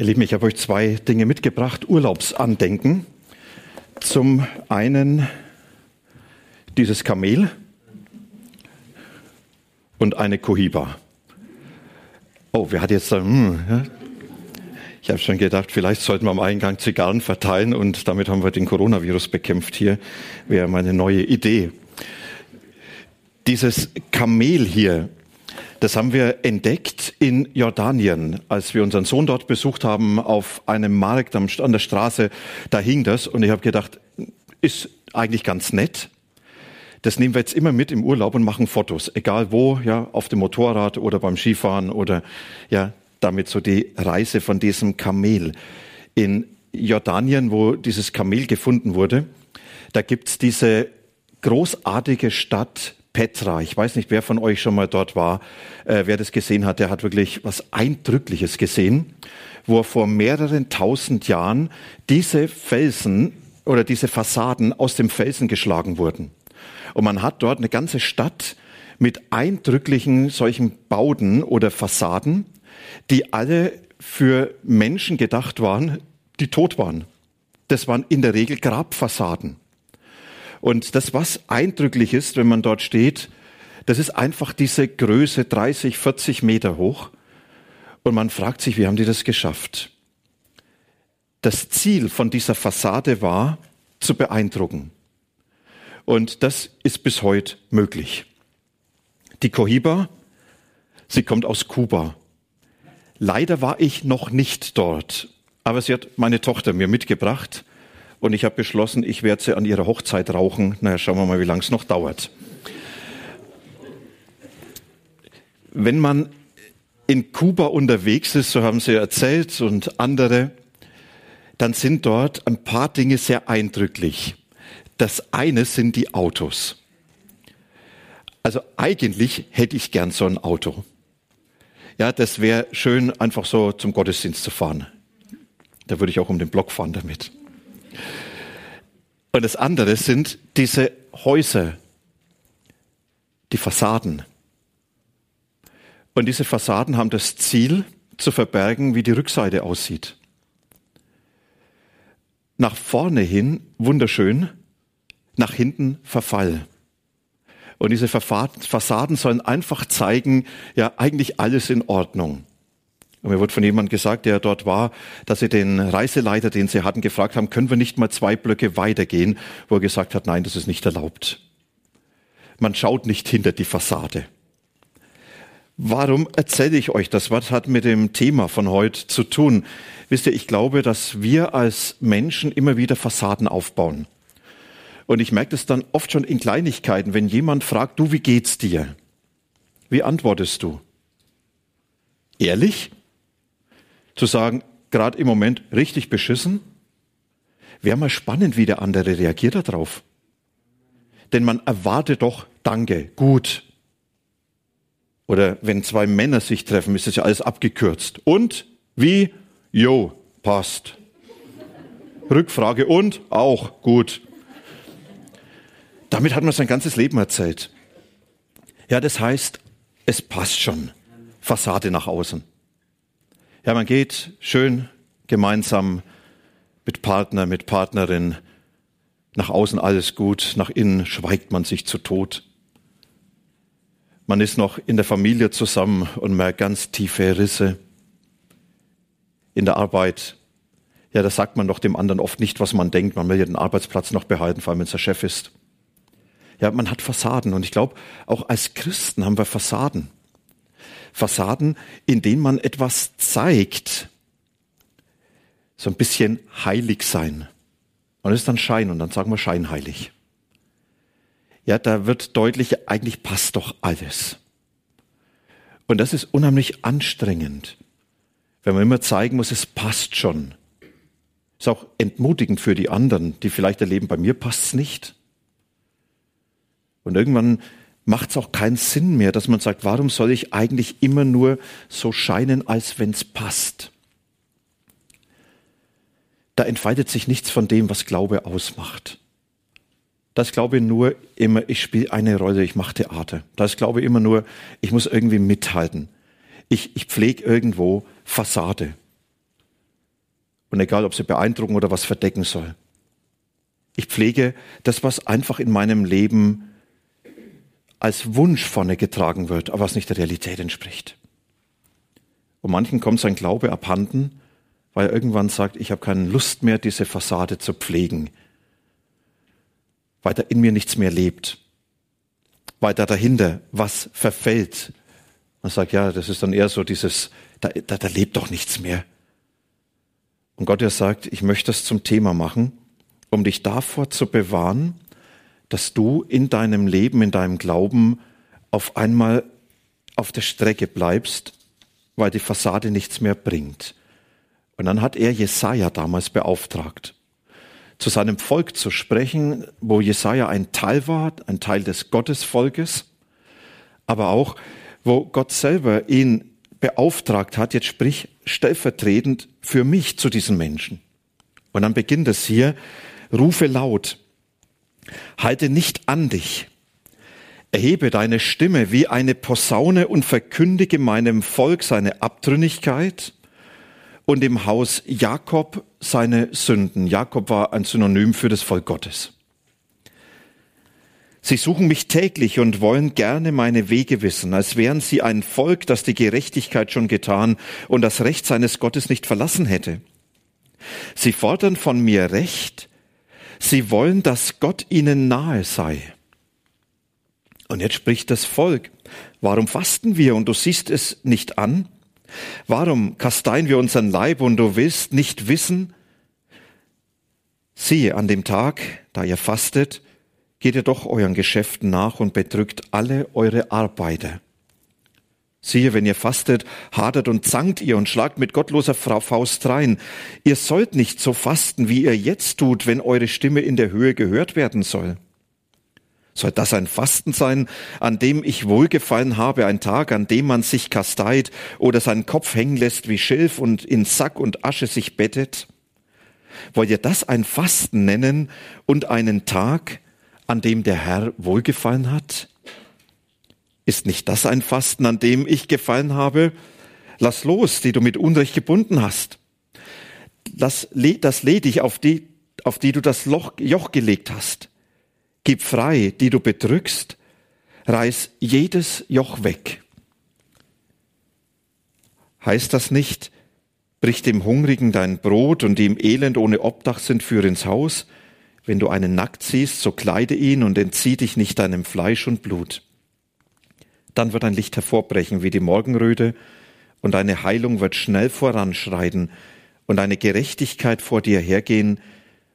Ihr Lieben, ich habe euch zwei Dinge mitgebracht. Urlaubsandenken. Zum einen dieses Kamel und eine Kohiba. Oh, wer hat jetzt da, hm, ja? Ich habe schon gedacht, vielleicht sollten wir am Eingang Zigarren verteilen und damit haben wir den Coronavirus bekämpft hier. Wäre meine neue Idee. Dieses Kamel hier das haben wir entdeckt in Jordanien, als wir unseren Sohn dort besucht haben auf einem Markt an der Straße. Da hing das und ich habe gedacht, ist eigentlich ganz nett. Das nehmen wir jetzt immer mit im Urlaub und machen Fotos, egal wo, ja, auf dem Motorrad oder beim Skifahren oder ja, damit so die Reise von diesem Kamel. In Jordanien, wo dieses Kamel gefunden wurde, da gibt's diese großartige Stadt Petra. Ich weiß nicht, wer von euch schon mal dort war, äh, wer das gesehen hat, der hat wirklich was Eindrückliches gesehen, wo er vor mehreren tausend Jahren diese Felsen oder diese Fassaden aus dem Felsen geschlagen wurden. Und man hat dort eine ganze Stadt mit eindrücklichen solchen Bauten oder Fassaden, die alle für Menschen gedacht waren, die tot waren. Das waren in der Regel Grabfassaden. Und das, was eindrücklich ist, wenn man dort steht, das ist einfach diese Größe 30, 40 Meter hoch. Und man fragt sich, wie haben die das geschafft? Das Ziel von dieser Fassade war, zu beeindrucken. Und das ist bis heute möglich. Die Cohiba, sie kommt aus Kuba. Leider war ich noch nicht dort, aber sie hat meine Tochter mir mitgebracht und ich habe beschlossen, ich werde sie an ihrer Hochzeit rauchen. Naja, schauen wir mal, wie lange es noch dauert. Wenn man in Kuba unterwegs ist, so haben sie erzählt und andere, dann sind dort ein paar Dinge sehr eindrücklich. Das eine sind die Autos. Also eigentlich hätte ich gern so ein Auto. Ja, das wäre schön, einfach so zum Gottesdienst zu fahren. Da würde ich auch um den Block fahren damit. Und das andere sind diese Häuser, die Fassaden. Und diese Fassaden haben das Ziel, zu verbergen, wie die Rückseite aussieht. Nach vorne hin wunderschön, nach hinten Verfall. Und diese Fassaden sollen einfach zeigen, ja, eigentlich alles in Ordnung. Und mir wurde von jemandem gesagt, der dort war, dass sie den Reiseleiter, den sie hatten, gefragt haben, können wir nicht mal zwei Blöcke weitergehen, wo er gesagt hat, nein, das ist nicht erlaubt. Man schaut nicht hinter die Fassade. Warum erzähle ich euch das? Was hat mit dem Thema von heute zu tun? Wisst ihr, ich glaube, dass wir als Menschen immer wieder Fassaden aufbauen. Und ich merke das dann oft schon in Kleinigkeiten, wenn jemand fragt, du, wie geht's dir? Wie antwortest du? Ehrlich? Zu sagen, gerade im Moment richtig beschissen? Wäre mal spannend, wie der andere reagiert darauf. Denn man erwartet doch Danke, gut. Oder wenn zwei Männer sich treffen, ist das ja alles abgekürzt. Und? Wie? Jo, passt. Rückfrage und? Auch gut. Damit hat man sein ganzes Leben erzählt. Ja, das heißt, es passt schon. Fassade nach außen. Ja, man geht schön gemeinsam mit Partner, mit Partnerin. Nach außen alles gut, nach innen schweigt man sich zu Tod. Man ist noch in der Familie zusammen und merkt ganz tiefe Risse. In der Arbeit, ja, da sagt man doch dem anderen oft nicht, was man denkt. Man will ja den Arbeitsplatz noch behalten, vor allem wenn es der Chef ist. Ja, man hat Fassaden und ich glaube, auch als Christen haben wir Fassaden. Fassaden, in denen man etwas zeigt. So ein bisschen heilig sein. Und das ist dann Schein und dann sagen wir scheinheilig. Ja, da wird deutlich, eigentlich passt doch alles. Und das ist unheimlich anstrengend, wenn man immer zeigen muss, es passt schon. Ist auch entmutigend für die anderen, die vielleicht erleben, bei mir passt's nicht. Und irgendwann macht es auch keinen Sinn mehr, dass man sagt, warum soll ich eigentlich immer nur so scheinen, als wenn es passt? Da entfaltet sich nichts von dem, was Glaube ausmacht. Das Glaube nur immer, ich spiele eine Rolle, ich mache Theater. Das Glaube immer nur, ich muss irgendwie mithalten. Ich, ich pflege irgendwo Fassade. Und egal, ob sie beeindrucken oder was verdecken soll. Ich pflege das, was einfach in meinem Leben als Wunsch vorne getragen wird, aber was nicht der Realität entspricht. Und manchen kommt sein Glaube abhanden, weil er irgendwann sagt, ich habe keine Lust mehr, diese Fassade zu pflegen, weil da in mir nichts mehr lebt, weil da dahinter was verfällt. Man sagt, ja, das ist dann eher so dieses, da, da, da lebt doch nichts mehr. Und Gott, er sagt, ich möchte das zum Thema machen, um dich davor zu bewahren, dass du in deinem Leben, in deinem Glauben auf einmal auf der Strecke bleibst, weil die Fassade nichts mehr bringt. Und dann hat er Jesaja damals beauftragt, zu seinem Volk zu sprechen, wo Jesaja ein Teil war, ein Teil des Gottesvolkes, aber auch, wo Gott selber ihn beauftragt hat, jetzt sprich stellvertretend für mich zu diesen Menschen. Und dann beginnt es hier, rufe laut, Halte nicht an dich. Erhebe deine Stimme wie eine Posaune und verkündige meinem Volk seine Abtrünnigkeit und im Haus Jakob seine Sünden. Jakob war ein Synonym für das Volk Gottes. Sie suchen mich täglich und wollen gerne meine Wege wissen, als wären sie ein Volk, das die Gerechtigkeit schon getan und das Recht seines Gottes nicht verlassen hätte. Sie fordern von mir Recht, Sie wollen, dass Gott ihnen nahe sei. Und jetzt spricht das Volk. Warum fasten wir und du siehst es nicht an? Warum kasteien wir unseren Leib und du willst nicht wissen? Siehe, an dem Tag, da ihr fastet, geht ihr doch euren Geschäften nach und bedrückt alle eure Arbeiter. Siehe, wenn ihr fastet, hadert und zankt ihr und schlagt mit gottloser Frau Faust rein. Ihr sollt nicht so fasten, wie ihr jetzt tut, wenn eure Stimme in der Höhe gehört werden soll. Soll das ein Fasten sein, an dem ich wohlgefallen habe, ein Tag, an dem man sich kasteit oder seinen Kopf hängen lässt wie Schilf und in Sack und Asche sich bettet? Wollt ihr das ein Fasten nennen und einen Tag, an dem der Herr wohlgefallen hat? Ist nicht das ein Fasten, an dem ich gefallen habe? Lass los, die du mit Unrecht gebunden hast. Lass, das ledig, auf die, auf die du das Loch, Joch gelegt hast. Gib frei, die du bedrückst. Reiß jedes Joch weg. Heißt das nicht, brich dem Hungrigen dein Brot und die im Elend ohne Obdach sind, führ ins Haus? Wenn du einen nackt siehst, so kleide ihn und entzieh dich nicht deinem Fleisch und Blut. Dann wird ein Licht hervorbrechen wie die Morgenröte, und eine Heilung wird schnell voranschreiten, und eine Gerechtigkeit vor dir hergehen,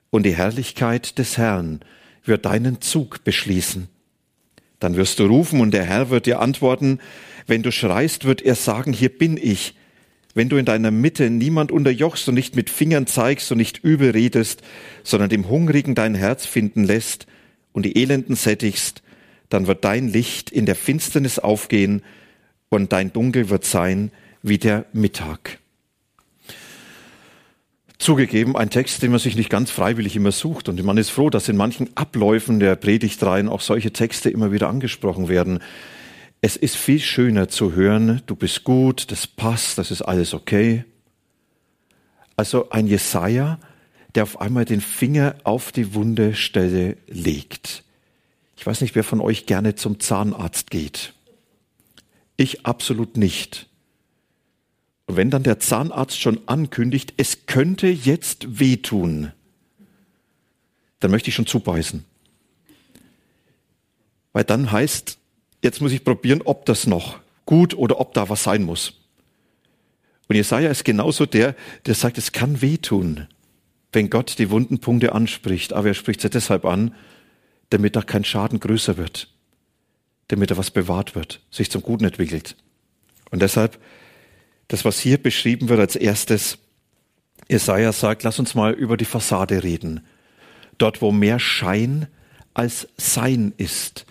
und die Herrlichkeit des Herrn wird deinen Zug beschließen. Dann wirst du rufen, und der Herr wird dir antworten, wenn du schreist, wird er sagen, hier bin ich. Wenn du in deiner Mitte niemand unterjochst und nicht mit Fingern zeigst und nicht übel redest, sondern dem Hungrigen dein Herz finden lässt und die Elenden sättigst, dann wird dein Licht in der Finsternis aufgehen und dein Dunkel wird sein wie der Mittag. Zugegeben, ein Text, den man sich nicht ganz freiwillig immer sucht. Und man ist froh, dass in manchen Abläufen der Predigtreihen auch solche Texte immer wieder angesprochen werden. Es ist viel schöner zu hören, du bist gut, das passt, das ist alles okay. Also ein Jesaja, der auf einmal den Finger auf die wunde Stelle legt. Ich weiß nicht, wer von euch gerne zum Zahnarzt geht. Ich absolut nicht. Und wenn dann der Zahnarzt schon ankündigt, es könnte jetzt wehtun, dann möchte ich schon zubeißen. Weil dann heißt, jetzt muss ich probieren, ob das noch gut oder ob da was sein muss. Und Jesaja ist genauso der, der sagt, es kann wehtun, wenn Gott die wunden Punkte anspricht. Aber er spricht sie deshalb an, damit da kein Schaden größer wird, damit da was bewahrt wird, sich zum Guten entwickelt. Und deshalb, das, was hier beschrieben wird als erstes, Jesaja sagt, lass uns mal über die Fassade reden. Dort, wo mehr Schein als Sein ist.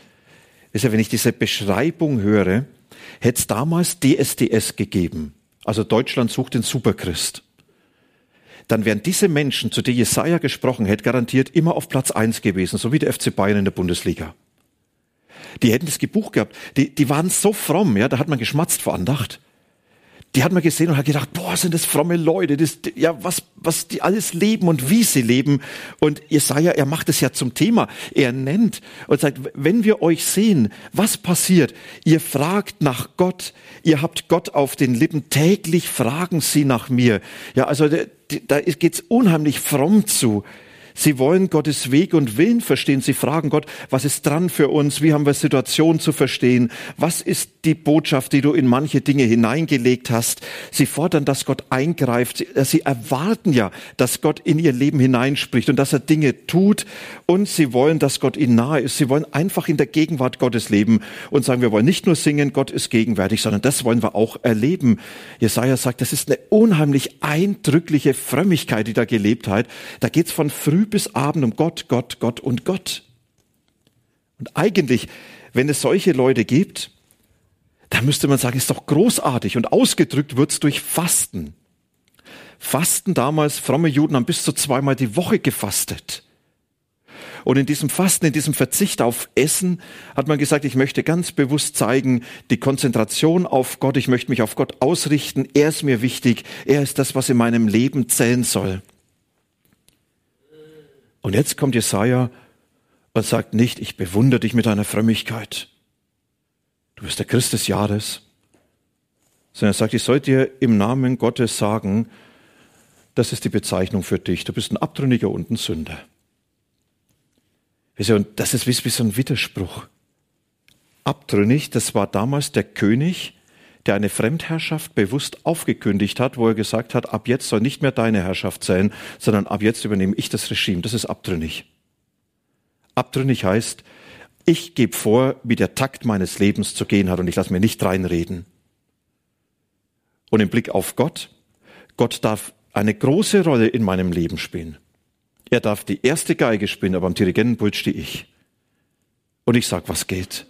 Wisst ihr, wenn ich diese Beschreibung höre, hätte es damals DSDS gegeben. Also Deutschland sucht den Superchrist. Dann wären diese Menschen, zu denen Jesaja gesprochen hätte, garantiert immer auf Platz eins gewesen, so wie der FC Bayern in der Bundesliga. Die hätten das Gebuch gehabt. Die, die waren so fromm, ja, da hat man geschmatzt vor Andacht die hat man gesehen und hat gedacht, boah, sind das fromme Leute, das, ja, was, was die alles leben und wie sie leben. Und Jesaja, er macht es ja zum Thema. Er nennt und sagt, wenn wir euch sehen, was passiert? Ihr fragt nach Gott, ihr habt Gott auf den Lippen, täglich fragen sie nach mir. Ja, also da geht's unheimlich fromm zu. Sie wollen Gottes Weg und Willen verstehen. Sie fragen Gott, was ist dran für uns? Wie haben wir Situationen zu verstehen? Was ist die Botschaft, die du in manche Dinge hineingelegt hast? Sie fordern, dass Gott eingreift. Sie erwarten ja, dass Gott in ihr Leben hineinspricht und dass er Dinge tut. Und sie wollen, dass Gott ihnen nahe ist. Sie wollen einfach in der Gegenwart Gottes leben und sagen, wir wollen nicht nur singen, Gott ist gegenwärtig, sondern das wollen wir auch erleben. Jesaja sagt, das ist eine unheimlich eindrückliche Frömmigkeit, die da gelebt hat. Da geht's von früh früh bis Abend um Gott, Gott, Gott und Gott. Und eigentlich, wenn es solche Leute gibt, dann müsste man sagen, ist doch großartig und ausgedrückt wird's durch Fasten. Fasten damals, fromme Juden haben bis zu zweimal die Woche gefastet. Und in diesem Fasten, in diesem Verzicht auf Essen hat man gesagt, ich möchte ganz bewusst zeigen, die Konzentration auf Gott, ich möchte mich auf Gott ausrichten, er ist mir wichtig, er ist das, was in meinem Leben zählen soll. Und jetzt kommt Jesaja und sagt nicht, ich bewundere dich mit deiner Frömmigkeit. Du bist der Christ des Jahres. Sondern er sagt, ich soll dir im Namen Gottes sagen, das ist die Bezeichnung für dich. Du bist ein Abtrünniger und ein Sünder. Und das ist wie so ein Widerspruch. Abtrünnig, das war damals der König, der eine Fremdherrschaft bewusst aufgekündigt hat, wo er gesagt hat, ab jetzt soll nicht mehr deine Herrschaft sein, sondern ab jetzt übernehme ich das Regime. Das ist abtrünnig. Abtrünnig heißt, ich gebe vor, wie der Takt meines Lebens zu gehen hat und ich lasse mir nicht reinreden. Und im Blick auf Gott, Gott darf eine große Rolle in meinem Leben spielen. Er darf die erste Geige spielen, aber am Dirigentenpult stehe ich. Und ich sag, was geht.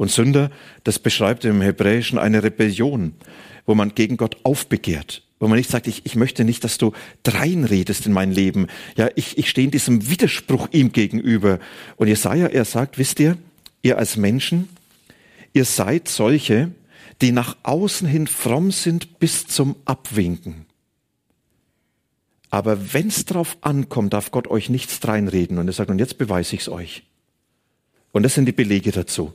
Und Sünder, das beschreibt im Hebräischen eine Rebellion, wo man gegen Gott aufbegehrt, wo man nicht sagt, ich, ich möchte nicht, dass du dreinredest in mein Leben. Ja, ich, ich stehe in diesem Widerspruch ihm gegenüber. Und Jesaja, er sagt, wisst ihr, ihr als Menschen, ihr seid solche, die nach außen hin fromm sind bis zum Abwinken. Aber wenn's drauf ankommt, darf Gott euch nichts dreinreden. Und er sagt, und jetzt beweise ich's euch. Und das sind die Belege dazu.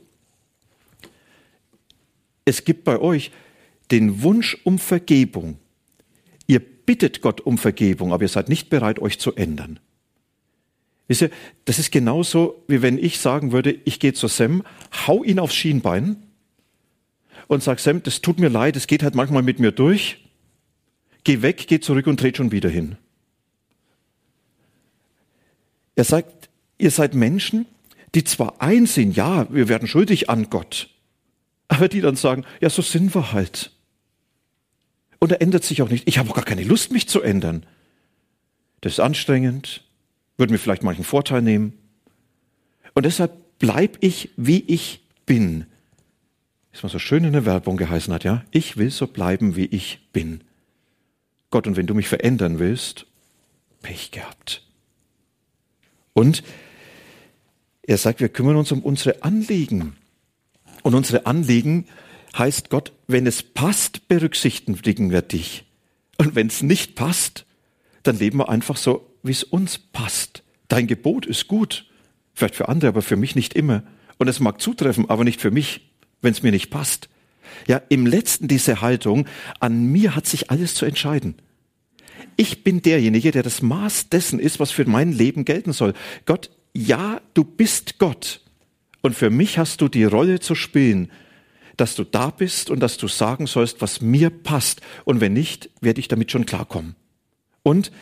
Es gibt bei euch den Wunsch um Vergebung. Ihr bittet Gott um Vergebung, aber ihr seid nicht bereit, euch zu ändern. Wisst ihr, das ist genauso, wie wenn ich sagen würde, ich gehe zu Sam, hau ihn aufs Schienbein und sag Sam, das tut mir leid, es geht halt manchmal mit mir durch. Geh weg, geh zurück und dreht schon wieder hin. Er sagt, ihr seid Menschen, die zwar einsehen, ja, wir werden schuldig an Gott, aber die dann sagen, ja, so sind wir halt. Und er ändert sich auch nicht. Ich habe auch gar keine Lust, mich zu ändern. Das ist anstrengend, würde mir vielleicht manchen Vorteil nehmen. Und deshalb bleib ich, wie ich bin. Ist mal so schön in der Werbung geheißen hat, ja? Ich will so bleiben, wie ich bin. Gott, und wenn du mich verändern willst, Pech gehabt. Und er sagt, wir kümmern uns um unsere Anliegen. Und unsere Anliegen heißt Gott, wenn es passt, berücksichtigen wir dich. Und wenn es nicht passt, dann leben wir einfach so, wie es uns passt. Dein Gebot ist gut. Vielleicht für andere, aber für mich nicht immer. Und es mag zutreffen, aber nicht für mich, wenn es mir nicht passt. Ja, im letzten diese Haltung, an mir hat sich alles zu entscheiden. Ich bin derjenige, der das Maß dessen ist, was für mein Leben gelten soll. Gott, ja, du bist Gott. Und für mich hast du die Rolle zu spielen, dass du da bist und dass du sagen sollst, was mir passt. Und wenn nicht, werde ich damit schon klarkommen. Und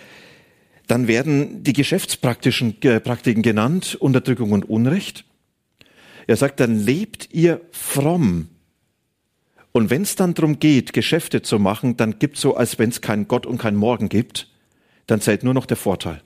dann werden die geschäftspraktischen äh, Praktiken genannt, Unterdrückung und Unrecht. Er sagt, dann lebt ihr fromm Und wenn es dann darum geht, Geschäfte zu machen, dann gibt so, als wenn es keinen Gott und keinen Morgen gibt, dann zählt nur noch der Vorteil.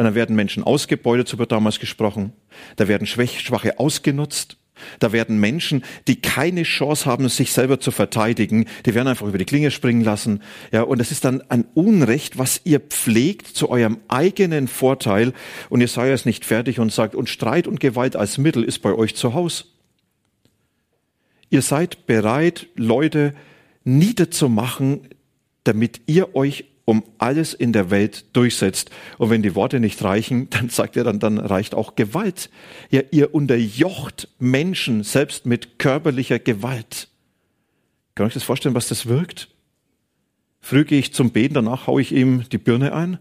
Und dann werden Menschen ausgebeutet, so wird damals gesprochen. Da werden Schwache ausgenutzt. Da werden Menschen, die keine Chance haben, sich selber zu verteidigen, die werden einfach über die Klinge springen lassen. Ja, und das ist dann ein Unrecht, was ihr pflegt zu eurem eigenen Vorteil. Und ihr seid es nicht fertig und sagt, und Streit und Gewalt als Mittel ist bei euch zu Hause. Ihr seid bereit, Leute niederzumachen, damit ihr euch um alles in der Welt durchsetzt. Und wenn die Worte nicht reichen, dann sagt er dann, dann reicht auch Gewalt. Ja, ihr unterjocht Menschen selbst mit körperlicher Gewalt. Kann ich das vorstellen, was das wirkt? Früh gehe ich zum Beten, danach haue ich ihm die Birne ein.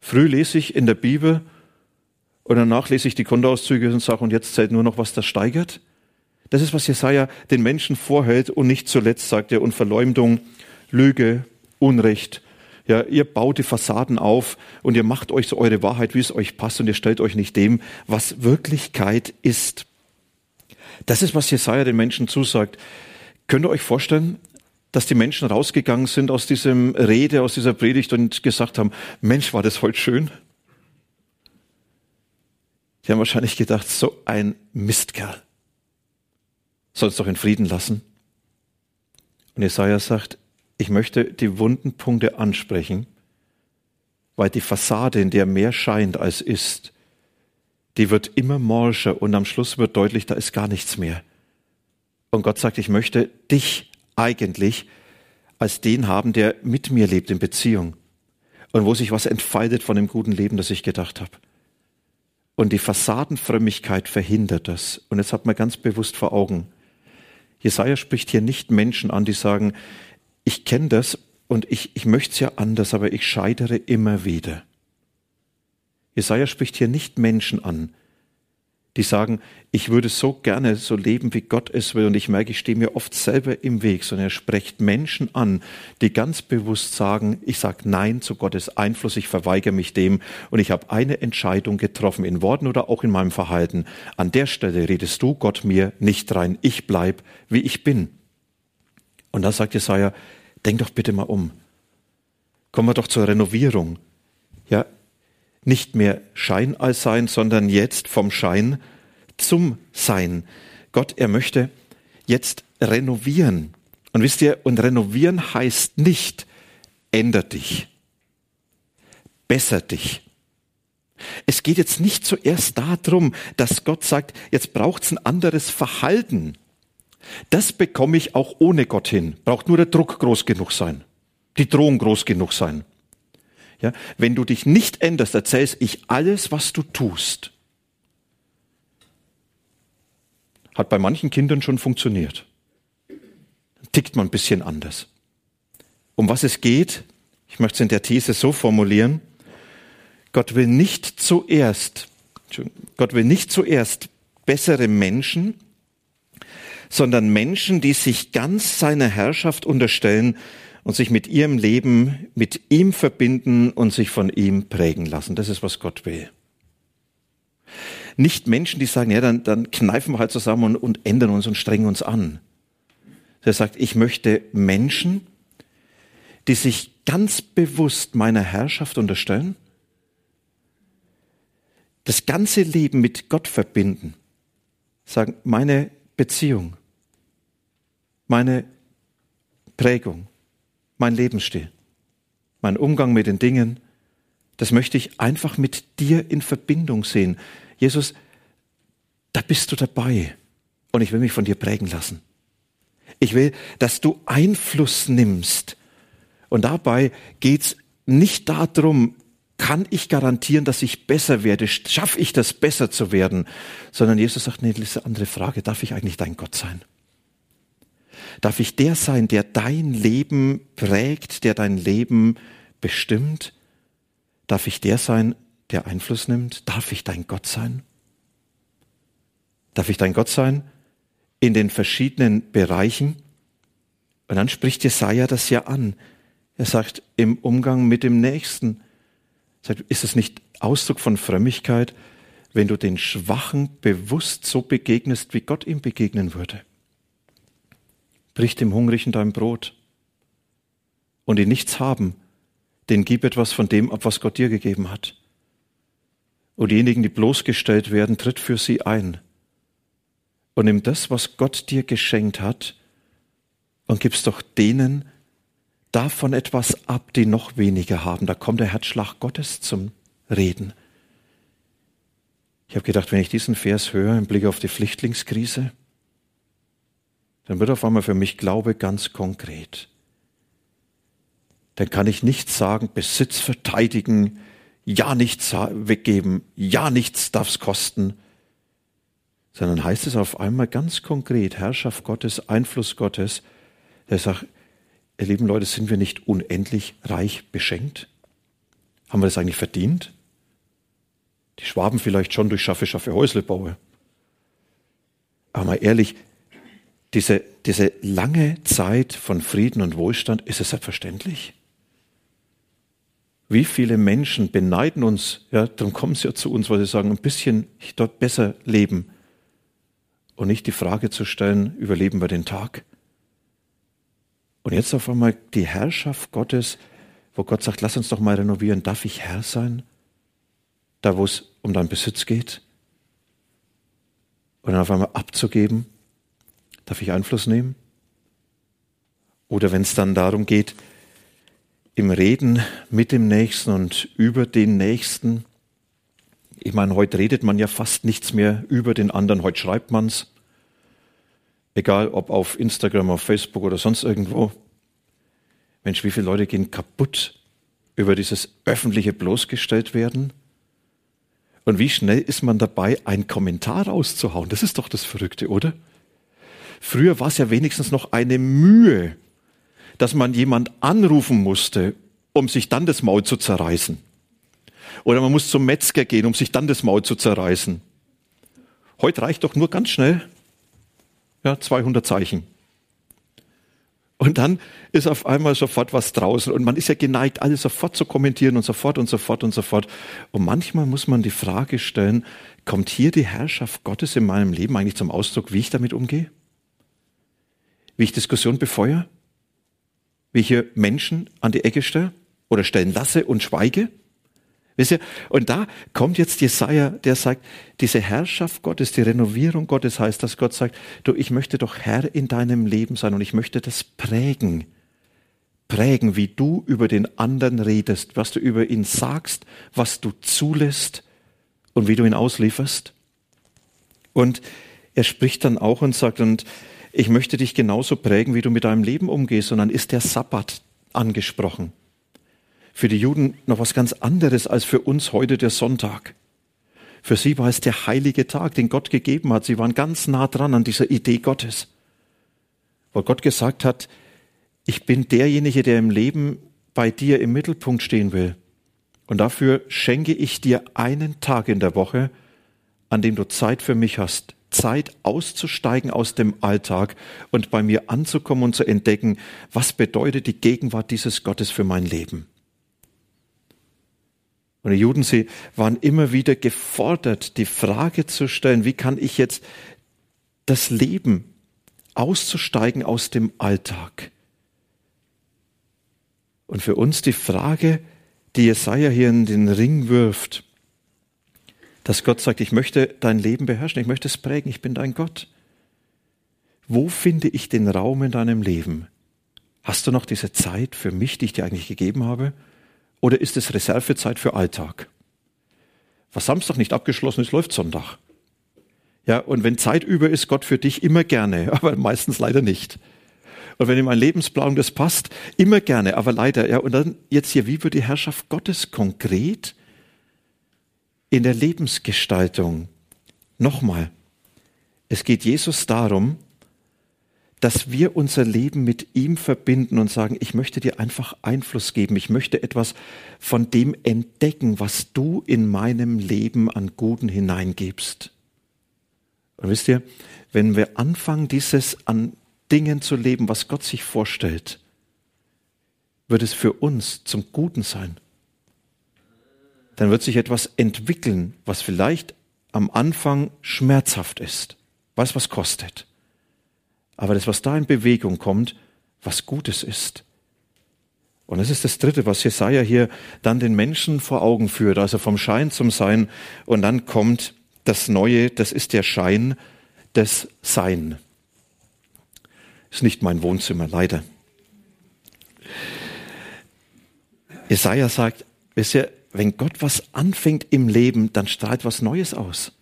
Früh lese ich in der Bibel und danach lese ich die Kontoauszüge und sage, und jetzt zählt nur noch, was das steigert. Das ist, was Jesaja den Menschen vorhält und nicht zuletzt sagt er, und Verleumdung, Lüge, Unrecht. Ja, ihr baut die Fassaden auf und ihr macht euch so eure Wahrheit, wie es euch passt und ihr stellt euch nicht dem, was Wirklichkeit ist. Das ist, was Jesaja den Menschen zusagt. Könnt ihr euch vorstellen, dass die Menschen rausgegangen sind aus diesem Rede, aus dieser Predigt und gesagt haben, Mensch, war das heute schön? Die haben wahrscheinlich gedacht, so ein Mistkerl. Soll uns doch in Frieden lassen. Und Jesaja sagt, ich möchte die wunden Punkte ansprechen, weil die Fassade, in der mehr scheint als ist, die wird immer morscher und am Schluss wird deutlich, da ist gar nichts mehr. Und Gott sagt, ich möchte dich eigentlich als den haben, der mit mir lebt in Beziehung und wo sich was entfaltet von dem guten Leben, das ich gedacht habe. Und die Fassadenfrömmigkeit verhindert das. Und jetzt hat man ganz bewusst vor Augen. Jesaja spricht hier nicht Menschen an, die sagen, ich kenne das und ich, ich möchte es ja anders, aber ich scheitere immer wieder. Jesaja spricht hier nicht Menschen an, die sagen, ich würde so gerne so leben, wie Gott es will, und ich merke, ich stehe mir oft selber im Weg, sondern er spricht Menschen an, die ganz bewusst sagen, ich sage Nein zu Gottes Einfluss, ich verweigere mich dem, und ich habe eine Entscheidung getroffen, in Worten oder auch in meinem Verhalten. An der Stelle redest du Gott mir nicht rein, ich bleib, wie ich bin. Und da sagt Jesaja, denk doch bitte mal um. Kommen wir doch zur Renovierung. Ja, nicht mehr Schein als Sein, sondern jetzt vom Schein zum Sein. Gott, er möchte jetzt renovieren. Und wisst ihr, und renovieren heißt nicht, änder dich, besser dich. Es geht jetzt nicht zuerst darum, dass Gott sagt, jetzt braucht es ein anderes Verhalten. Das bekomme ich auch ohne Gott hin. Braucht nur der Druck groß genug sein. Die Drohung groß genug sein. Ja, wenn du dich nicht änderst, erzählst ich alles, was du tust. Hat bei manchen Kindern schon funktioniert. Tickt man ein bisschen anders. Um was es geht, ich möchte es in der These so formulieren, Gott will nicht zuerst, Gott will nicht zuerst bessere Menschen, sondern Menschen, die sich ganz seiner Herrschaft unterstellen und sich mit ihrem Leben mit ihm verbinden und sich von ihm prägen lassen. Das ist, was Gott will. Nicht Menschen, die sagen, ja, dann, dann kneifen wir halt zusammen und, und ändern uns und strengen uns an. Er sagt, ich möchte Menschen, die sich ganz bewusst meiner Herrschaft unterstellen, das ganze Leben mit Gott verbinden, sagen, meine Beziehung, meine Prägung, mein Lebensstil, mein Umgang mit den Dingen, das möchte ich einfach mit dir in Verbindung sehen. Jesus, da bist du dabei und ich will mich von dir prägen lassen. Ich will, dass du Einfluss nimmst. Und dabei geht's nicht darum, kann ich garantieren, dass ich besser werde? Schaffe ich das, besser zu werden? Sondern Jesus sagt, nee, das ist eine andere Frage. Darf ich eigentlich dein Gott sein? Darf ich der sein, der dein Leben prägt, der dein Leben bestimmt? Darf ich der sein, der Einfluss nimmt? Darf ich dein Gott sein? Darf ich dein Gott sein in den verschiedenen Bereichen? Und dann spricht Jesaja das ja an. Er sagt, im Umgang mit dem Nächsten, sagt, ist es nicht Ausdruck von Frömmigkeit, wenn du den Schwachen bewusst so begegnest, wie Gott ihm begegnen würde? Brich dem Hungrigen dein Brot. Und die nichts haben, den gib etwas von dem ab, was Gott dir gegeben hat. Und diejenigen, die bloßgestellt werden, tritt für sie ein. Und nimm das, was Gott dir geschenkt hat, und gib's doch denen davon etwas ab, die noch weniger haben. Da kommt der Herzschlag Gottes zum Reden. Ich habe gedacht, wenn ich diesen Vers höre im Blick auf die Flüchtlingskrise, dann wird auf einmal für mich Glaube ganz konkret. Dann kann ich nicht sagen, Besitz verteidigen, ja nichts weggeben, ja nichts darf es kosten, sondern heißt es auf einmal ganz konkret, Herrschaft Gottes, Einfluss Gottes, der sagt, ihr lieben Leute, sind wir nicht unendlich reich beschenkt? Haben wir das eigentlich verdient? Die Schwaben vielleicht schon durch Schaffe, Schaffe, Häusle baue. Aber mal ehrlich, diese, diese lange Zeit von Frieden und Wohlstand, ist es selbstverständlich? Wie viele Menschen beneiden uns, ja, darum kommen sie ja zu uns, weil sie sagen, ein bisschen dort besser leben. Und nicht die Frage zu stellen, überleben wir den Tag? Und jetzt auf einmal die Herrschaft Gottes, wo Gott sagt, lass uns doch mal renovieren, darf ich Herr sein? Da, wo es um deinen Besitz geht? Und dann auf einmal abzugeben, darf ich Einfluss nehmen? Oder wenn es dann darum geht, im Reden mit dem Nächsten und über den Nächsten, ich meine, heute redet man ja fast nichts mehr über den anderen, heute schreibt man's. Egal ob auf Instagram, auf Facebook oder sonst irgendwo. Mensch, wie viele Leute gehen kaputt über dieses öffentliche bloßgestellt werden? Und wie schnell ist man dabei, einen Kommentar rauszuhauen? Das ist doch das Verrückte, oder? Früher war es ja wenigstens noch eine Mühe, dass man jemand anrufen musste, um sich dann das Maul zu zerreißen. Oder man muss zum Metzger gehen, um sich dann das Maul zu zerreißen. Heute reicht doch nur ganz schnell ja, 200 Zeichen. Und dann ist auf einmal sofort was draußen und man ist ja geneigt, alles sofort zu kommentieren und sofort und sofort und sofort. Und manchmal muss man die Frage stellen, kommt hier die Herrschaft Gottes in meinem Leben eigentlich zum Ausdruck, wie ich damit umgehe? Wie ich Diskussion befeuere? Wie ich hier Menschen an die Ecke stelle oder stellen lasse und schweige? Wisst ihr? Und da kommt jetzt Jesaja, der sagt, diese Herrschaft Gottes, die Renovierung Gottes heißt, dass Gott sagt, du, ich möchte doch Herr in deinem Leben sein und ich möchte das prägen. Prägen, wie du über den anderen redest, was du über ihn sagst, was du zulässt und wie du ihn auslieferst. Und er spricht dann auch und sagt, und ich möchte dich genauso prägen, wie du mit deinem Leben umgehst. Dann ist der Sabbat angesprochen für die Juden noch was ganz anderes als für uns heute der Sonntag. Für sie war es der heilige Tag, den Gott gegeben hat. Sie waren ganz nah dran an dieser Idee Gottes. Weil Gott gesagt hat, ich bin derjenige, der im Leben bei dir im Mittelpunkt stehen will. Und dafür schenke ich dir einen Tag in der Woche, an dem du Zeit für mich hast. Zeit auszusteigen aus dem Alltag und bei mir anzukommen und zu entdecken, was bedeutet die Gegenwart dieses Gottes für mein Leben. Und die Juden, sie waren immer wieder gefordert, die Frage zu stellen, wie kann ich jetzt das Leben auszusteigen aus dem Alltag? Und für uns die Frage, die Jesaja hier in den Ring wirft, dass Gott sagt, ich möchte dein Leben beherrschen, ich möchte es prägen, ich bin dein Gott. Wo finde ich den Raum in deinem Leben? Hast du noch diese Zeit für mich, die ich dir eigentlich gegeben habe? Oder ist es Reservezeit für Alltag? Was Samstag nicht abgeschlossen ist, läuft Sonntag. Ja, und wenn Zeit über ist, Gott für dich immer gerne, aber meistens leider nicht. Und wenn in mein Lebensplan das passt, immer gerne, aber leider, ja, und dann jetzt hier, wie wird die Herrschaft Gottes konkret in der Lebensgestaltung? Nochmal. Es geht Jesus darum, dass wir unser Leben mit ihm verbinden und sagen, ich möchte dir einfach Einfluss geben, ich möchte etwas von dem entdecken, was du in meinem Leben an Guten hineingibst. Und wisst ihr, wenn wir anfangen, dieses an Dingen zu leben, was Gott sich vorstellt, wird es für uns zum Guten sein. Dann wird sich etwas entwickeln, was vielleicht am Anfang schmerzhaft ist, was was kostet aber das, was da in Bewegung kommt, was Gutes ist. Und das ist das Dritte, was Jesaja hier dann den Menschen vor Augen führt, also vom Schein zum Sein. Und dann kommt das Neue, das ist der Schein des Sein. Ist nicht mein Wohnzimmer, leider. Jesaja sagt, wisst ihr, wenn Gott was anfängt im Leben, dann strahlt was Neues aus.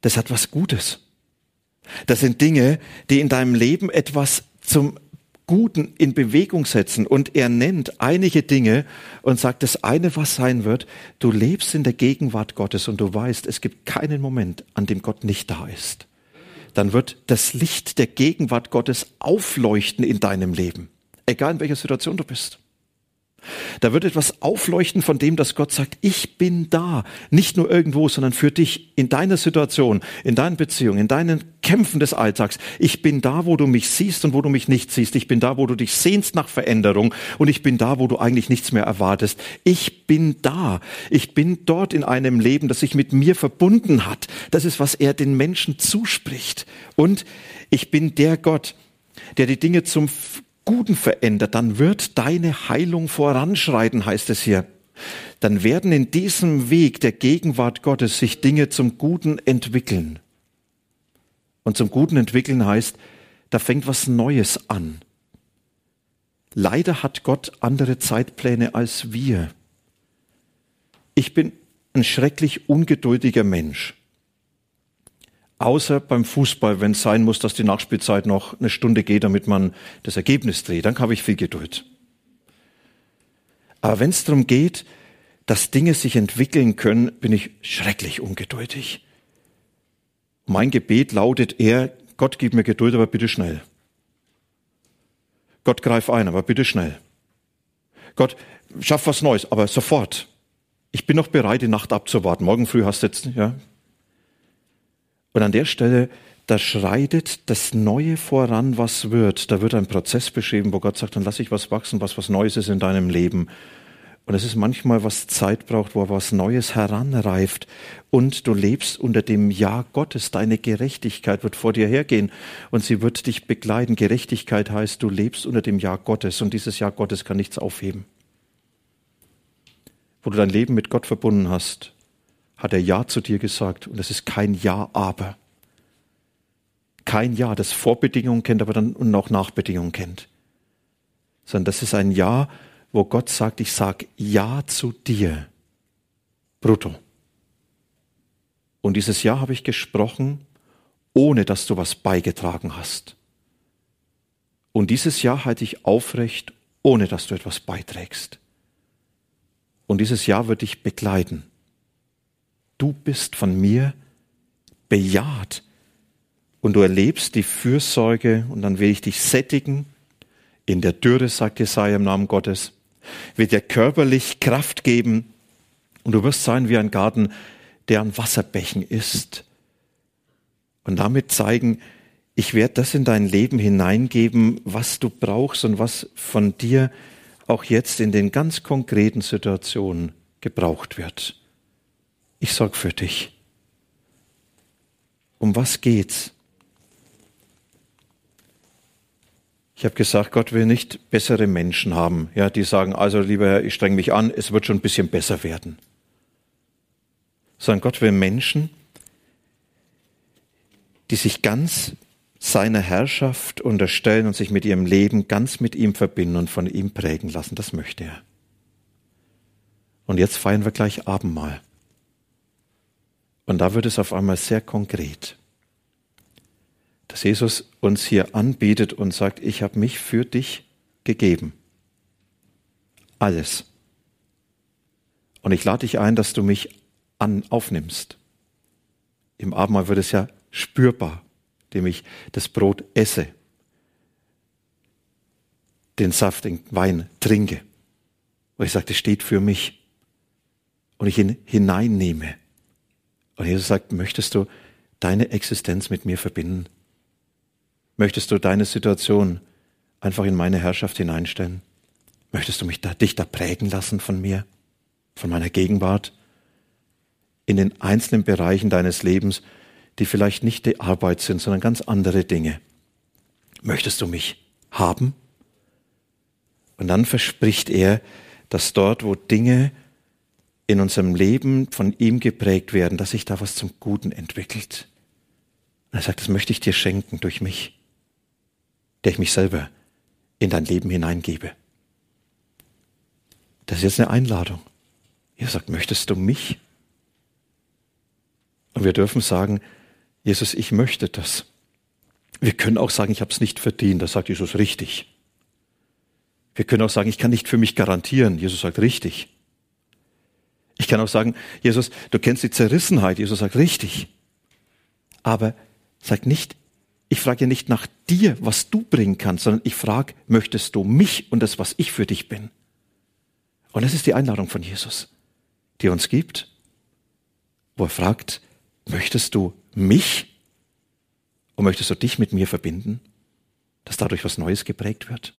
Das hat was Gutes. Das sind Dinge, die in deinem Leben etwas zum Guten in Bewegung setzen. Und er nennt einige Dinge und sagt, das eine, was sein wird, du lebst in der Gegenwart Gottes und du weißt, es gibt keinen Moment, an dem Gott nicht da ist. Dann wird das Licht der Gegenwart Gottes aufleuchten in deinem Leben. Egal in welcher Situation du bist. Da wird etwas aufleuchten von dem, dass Gott sagt, ich bin da. Nicht nur irgendwo, sondern für dich in deiner Situation, in deinen Beziehungen, in deinen Kämpfen des Alltags. Ich bin da, wo du mich siehst und wo du mich nicht siehst. Ich bin da, wo du dich sehnst nach Veränderung und ich bin da, wo du eigentlich nichts mehr erwartest. Ich bin da. Ich bin dort in einem Leben, das sich mit mir verbunden hat. Das ist, was er den Menschen zuspricht. Und ich bin der Gott, der die Dinge zum Guten verändert, dann wird deine Heilung voranschreiten, heißt es hier. Dann werden in diesem Weg der Gegenwart Gottes sich Dinge zum Guten entwickeln. Und zum Guten entwickeln heißt, da fängt was Neues an. Leider hat Gott andere Zeitpläne als wir. Ich bin ein schrecklich ungeduldiger Mensch. Außer beim Fußball, wenn es sein muss, dass die Nachspielzeit noch eine Stunde geht, damit man das Ergebnis dreht, dann habe ich viel Geduld. Aber wenn es darum geht, dass Dinge sich entwickeln können, bin ich schrecklich ungeduldig. Mein Gebet lautet eher, Gott gib mir Geduld, aber bitte schnell. Gott greif ein, aber bitte schnell. Gott, schaff was Neues, aber sofort. Ich bin noch bereit, die Nacht abzuwarten. Morgen früh hast du jetzt, ja, und an der Stelle, da schreitet das Neue voran, was wird. Da wird ein Prozess beschrieben, wo Gott sagt, dann lass ich was wachsen, was was Neues ist in deinem Leben. Und es ist manchmal, was Zeit braucht, wo was Neues heranreift. Und du lebst unter dem Ja Gottes. Deine Gerechtigkeit wird vor dir hergehen und sie wird dich begleiten. Gerechtigkeit heißt, du lebst unter dem Ja Gottes und dieses Ja Gottes kann nichts aufheben. Wo du dein Leben mit Gott verbunden hast, hat er Ja zu dir gesagt. Und es ist kein Ja, aber. Kein Ja, das Vorbedingungen kennt, aber dann und auch Nachbedingungen kennt. Sondern das ist ein Ja, wo Gott sagt, ich sag Ja zu dir. Brutto. Und dieses Ja habe ich gesprochen, ohne dass du was beigetragen hast. Und dieses Ja halte ich aufrecht, ohne dass du etwas beiträgst. Und dieses Ja wird dich begleiten du bist von mir bejaht. Und du erlebst die Fürsorge und dann will ich dich sättigen. In der Dürre, sagt Jesaja im Namen Gottes, wird dir körperlich Kraft geben und du wirst sein wie ein Garten, der an Wasserbächen ist. Und damit zeigen, ich werde das in dein Leben hineingeben, was du brauchst und was von dir auch jetzt in den ganz konkreten Situationen gebraucht wird ich sorge für dich. Um was geht's? Ich habe gesagt, Gott will nicht bessere Menschen haben, ja, die sagen, also lieber Herr, ich streng mich an, es wird schon ein bisschen besser werden. Sondern Gott will Menschen, die sich ganz seiner Herrschaft unterstellen und sich mit ihrem Leben ganz mit ihm verbinden und von ihm prägen lassen. Das möchte er. Und jetzt feiern wir gleich Abendmahl. Und da wird es auf einmal sehr konkret, dass Jesus uns hier anbietet und sagt, ich habe mich für dich gegeben. Alles. Und ich lade dich ein, dass du mich an, aufnimmst. Im Abendmahl wird es ja spürbar, indem ich das Brot esse, den Saft, den Wein trinke. Und ich sage, das steht für mich. Und ich ihn hineinnehme. Und Jesus sagt, möchtest du deine Existenz mit mir verbinden? Möchtest du deine Situation einfach in meine Herrschaft hineinstellen? Möchtest du mich da, dich da prägen lassen von mir, von meiner Gegenwart? In den einzelnen Bereichen deines Lebens, die vielleicht nicht die Arbeit sind, sondern ganz andere Dinge. Möchtest du mich haben? Und dann verspricht er, dass dort, wo Dinge in unserem Leben von ihm geprägt werden, dass sich da was zum Guten entwickelt. Und er sagt, das möchte ich dir schenken durch mich, der ich mich selber in dein Leben hineingebe. Das ist jetzt eine Einladung. Er sagt, möchtest du mich? Und wir dürfen sagen, Jesus, ich möchte das. Wir können auch sagen, ich habe es nicht verdient. Das sagt Jesus richtig. Wir können auch sagen, ich kann nicht für mich garantieren. Jesus sagt richtig. Ich kann auch sagen, Jesus, du kennst die Zerrissenheit. Jesus sagt richtig. Aber sag nicht, ich frage ja nicht nach dir, was du bringen kannst, sondern ich frage, möchtest du mich und das, was ich für dich bin? Und das ist die Einladung von Jesus, die er uns gibt, wo er fragt, möchtest du mich und möchtest du dich mit mir verbinden, dass dadurch was Neues geprägt wird?